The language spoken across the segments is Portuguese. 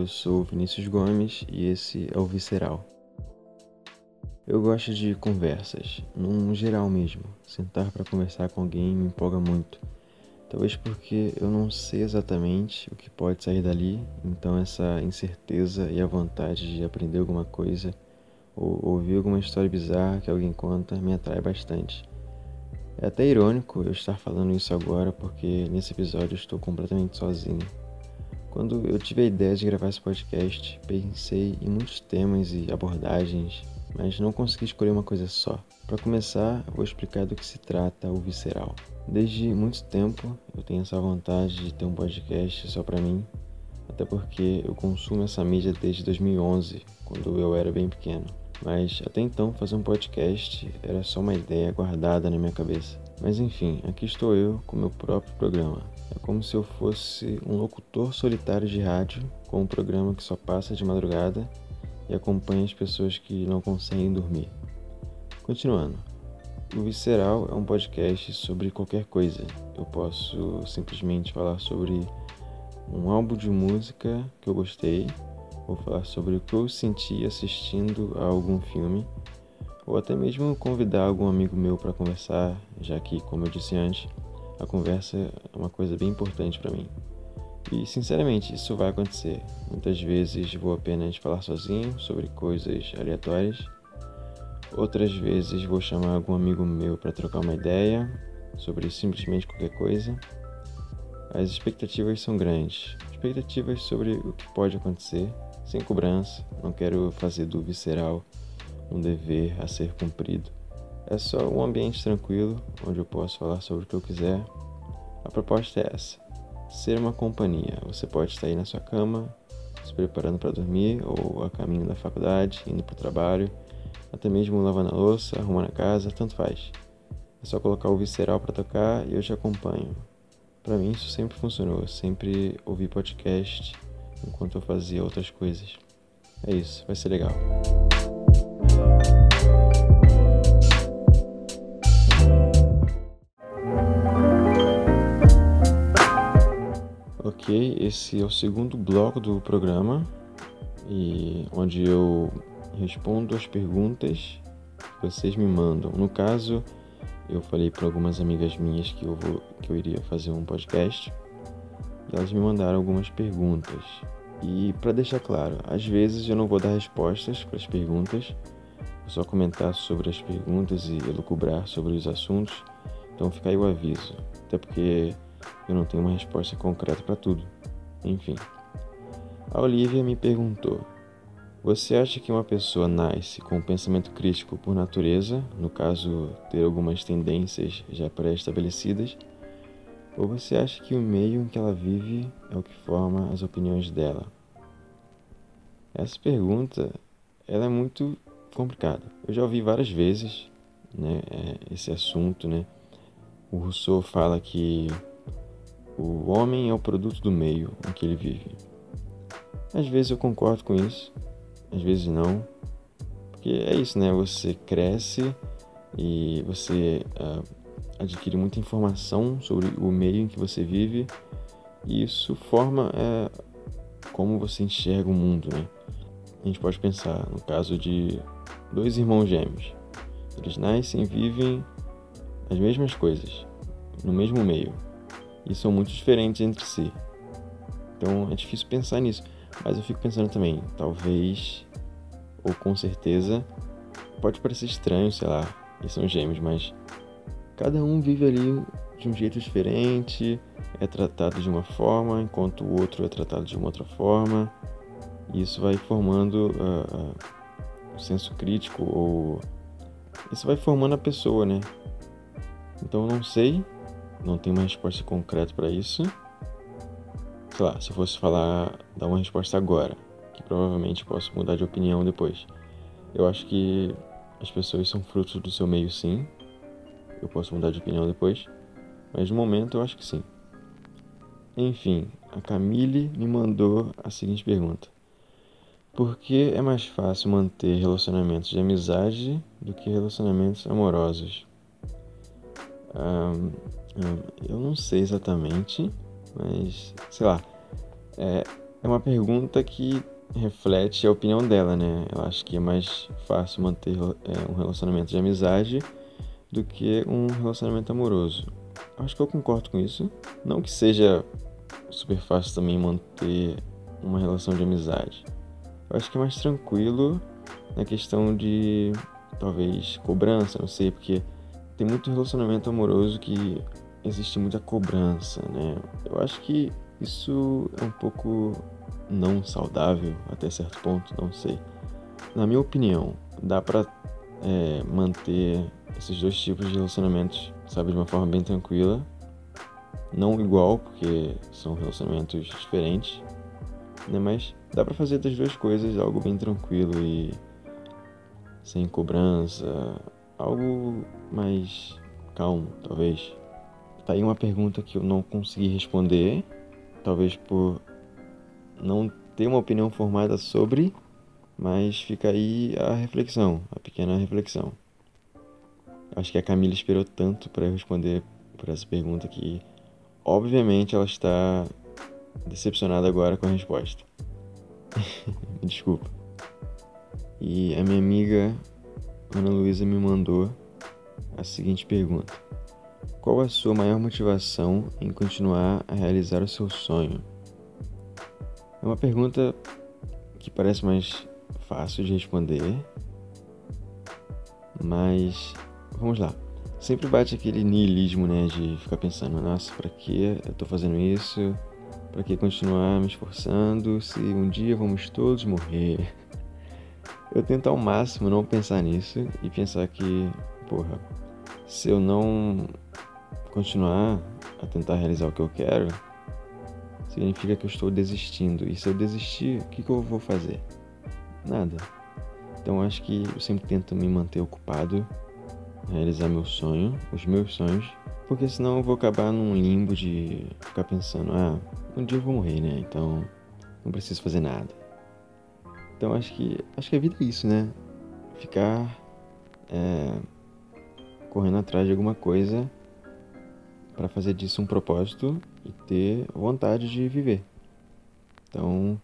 eu sou Vinícius Gomes e esse é o Visceral. Eu gosto de conversas, num geral mesmo. Sentar para conversar com alguém me empolga muito. Talvez porque eu não sei exatamente o que pode sair dali, então essa incerteza e a vontade de aprender alguma coisa ou ouvir alguma história bizarra que alguém conta me atrai bastante. É até irônico eu estar falando isso agora porque nesse episódio eu estou completamente sozinho. Quando eu tive a ideia de gravar esse podcast, pensei em muitos temas e abordagens, mas não consegui escolher uma coisa só. Para começar, vou explicar do que se trata o Visceral. Desde muito tempo eu tenho essa vontade de ter um podcast só para mim, até porque eu consumo essa mídia desde 2011, quando eu era bem pequeno. Mas até então fazer um podcast era só uma ideia guardada na minha cabeça. Mas enfim, aqui estou eu com meu próprio programa. É como se eu fosse um locutor solitário de rádio com um programa que só passa de madrugada e acompanha as pessoas que não conseguem dormir. Continuando. O Visceral é um podcast sobre qualquer coisa. Eu posso simplesmente falar sobre um álbum de música que eu gostei, ou falar sobre o que eu senti assistindo a algum filme, ou até mesmo convidar algum amigo meu para conversar, já que, como eu disse antes, a conversa é uma coisa bem importante para mim. E sinceramente, isso vai acontecer. Muitas vezes vou apenas falar sozinho sobre coisas aleatórias. Outras vezes vou chamar algum amigo meu para trocar uma ideia sobre simplesmente qualquer coisa. As expectativas são grandes. Expectativas sobre o que pode acontecer, sem cobrança. Não quero fazer do visceral um dever a ser cumprido. É só um ambiente tranquilo onde eu posso falar sobre o que eu quiser. A proposta é essa: ser uma companhia. Você pode estar aí na sua cama, se preparando para dormir, ou a caminho da faculdade, indo para o trabalho, até mesmo lavando a louça, arrumando a casa, tanto faz. É só colocar o visceral para tocar e eu te acompanho. Para mim isso sempre funcionou, sempre ouvi podcast enquanto eu fazia outras coisas. É isso, vai ser legal. Ok, esse é o segundo bloco do programa e onde eu respondo as perguntas que vocês me mandam. No caso, eu falei para algumas amigas minhas que eu vou que eu iria fazer um podcast e elas me mandaram algumas perguntas. E para deixar claro, às vezes eu não vou dar respostas para as perguntas, vou só comentar sobre as perguntas e elucubrar sobre os assuntos. Então fica aí o aviso, até porque eu não tenho uma resposta concreta para tudo. Enfim. A Olivia me perguntou: Você acha que uma pessoa nasce com um pensamento crítico por natureza, no caso, ter algumas tendências já pré-estabelecidas? Ou você acha que o meio em que ela vive é o que forma as opiniões dela? Essa pergunta ela é muito complicada. Eu já ouvi várias vezes né, é, esse assunto. Né? O Rousseau fala que o homem é o produto do meio em que ele vive. Às vezes eu concordo com isso, às vezes não. Porque é isso, né? Você cresce e você uh, adquire muita informação sobre o meio em que você vive e isso forma uh, como você enxerga o mundo, né? A gente pode pensar no caso de dois irmãos gêmeos. Eles nascem e vivem as mesmas coisas, no mesmo meio, e são muito diferentes entre si. Então é difícil pensar nisso. Mas eu fico pensando também, talvez, ou com certeza, pode parecer estranho, sei lá, eles são gêmeos, mas cada um vive ali de um jeito diferente, é tratado de uma forma, enquanto o outro é tratado de uma outra forma. E isso vai formando uh, uh, o senso crítico, ou. Isso vai formando a pessoa, né? Então não sei não tenho uma resposta concreta para isso. Sei lá, se eu fosse falar, dar uma resposta agora, que provavelmente posso mudar de opinião depois. Eu acho que as pessoas são frutos do seu meio, sim. Eu posso mudar de opinião depois, mas no momento eu acho que sim. Enfim, a Camille me mandou a seguinte pergunta: Por que é mais fácil manter relacionamentos de amizade do que relacionamentos amorosos? Um, eu não sei exatamente, mas sei lá. É, É uma pergunta que reflete a opinião dela, né? Eu acho que é mais fácil manter é, um relacionamento de amizade do que um relacionamento amoroso. Acho que eu concordo com isso. Não que seja super fácil também manter uma relação de amizade. Eu acho que é mais tranquilo na questão de talvez cobrança, não sei, porque tem muito relacionamento amoroso que existe muita cobrança, né? Eu acho que isso é um pouco não saudável até certo ponto, não sei. Na minha opinião, dá pra é, manter esses dois tipos de relacionamentos, sabe, de uma forma bem tranquila. Não igual, porque são relacionamentos diferentes, né? Mas dá pra fazer das duas coisas algo bem tranquilo e sem cobrança, algo mais calmo, talvez. Tá aí uma pergunta que eu não consegui responder, talvez por não ter uma opinião formada sobre, mas fica aí a reflexão, a pequena reflexão. Acho que a Camila esperou tanto para eu responder por essa pergunta que, obviamente, ela está decepcionada agora com a resposta. Desculpa. E a minha amiga Ana Luísa me mandou a seguinte pergunta: Qual a sua maior motivação em continuar a realizar o seu sonho? É uma pergunta que parece mais fácil de responder, mas vamos lá. Sempre bate aquele niilismo, né, de ficar pensando, nossa, para que eu tô fazendo isso? Para que continuar me esforçando se um dia vamos todos morrer? Eu tento ao máximo não pensar nisso e pensar que, porra, se eu não continuar a tentar realizar o que eu quero, significa que eu estou desistindo. E se eu desistir, o que, que eu vou fazer? Nada. Então acho que eu sempre tento me manter ocupado, realizar meu sonho, os meus sonhos, porque senão eu vou acabar num limbo de ficar pensando, ah, um dia eu vou morrer, né? Então não preciso fazer nada. Então acho que acho que a vida é isso, né? Ficar é, correndo atrás de alguma coisa para fazer disso um propósito e ter vontade de viver. Então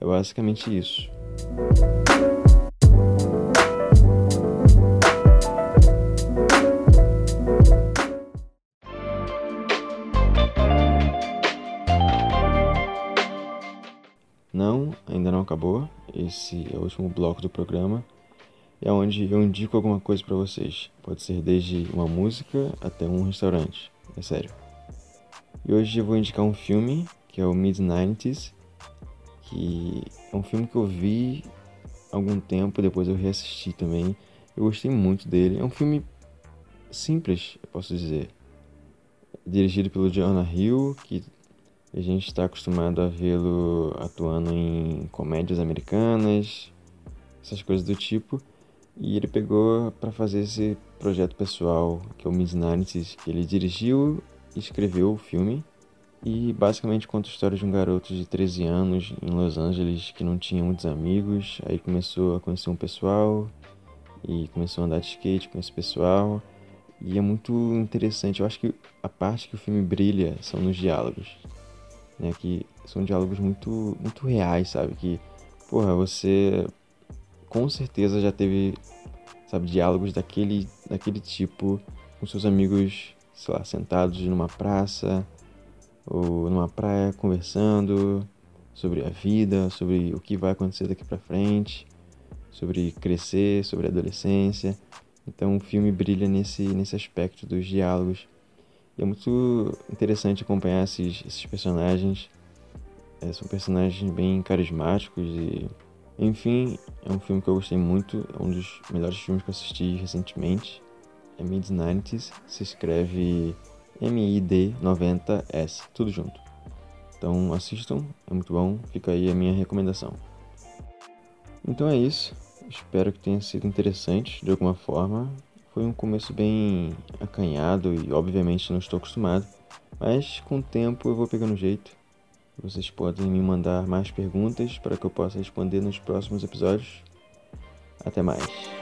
é basicamente isso. Esse é o último bloco do programa. É onde eu indico alguma coisa para vocês. Pode ser desde uma música até um restaurante. É sério. E hoje eu vou indicar um filme que é o Mid-90s, que é um filme que eu vi algum tempo, depois eu reassisti também. Eu gostei muito dele. É um filme simples, eu posso dizer. Dirigido pelo Jonah Hill, que a gente está acostumado a vê-lo atuando em comédias americanas, essas coisas do tipo. E ele pegou para fazer esse projeto pessoal, que é o Midnights, que ele dirigiu e escreveu o filme. E basicamente conta a história de um garoto de 13 anos em Los Angeles que não tinha muitos amigos. Aí começou a conhecer um pessoal e começou a andar de skate com esse pessoal. E é muito interessante. Eu acho que a parte que o filme brilha são nos diálogos né? Que são diálogos muito, muito reais, sabe? Que, porra, você com certeza já teve, sabe, diálogos daquele, daquele tipo com seus amigos, sei lá, sentados numa praça ou numa praia conversando sobre a vida, sobre o que vai acontecer daqui para frente, sobre crescer, sobre a adolescência. Então o filme brilha nesse, nesse aspecto dos diálogos é muito interessante acompanhar esses, esses personagens. É, são personagens bem carismáticos e. Enfim, é um filme que eu gostei muito. É um dos melhores filmes que eu assisti recentemente. É Mid-90s. Se escreve M-I-D-90-S. Tudo junto. Então assistam, é muito bom. Fica aí a minha recomendação. Então é isso. Espero que tenha sido interessante de alguma forma. Foi um começo bem acanhado e obviamente não estou acostumado, mas com o tempo eu vou pegando jeito. Vocês podem me mandar mais perguntas para que eu possa responder nos próximos episódios. Até mais.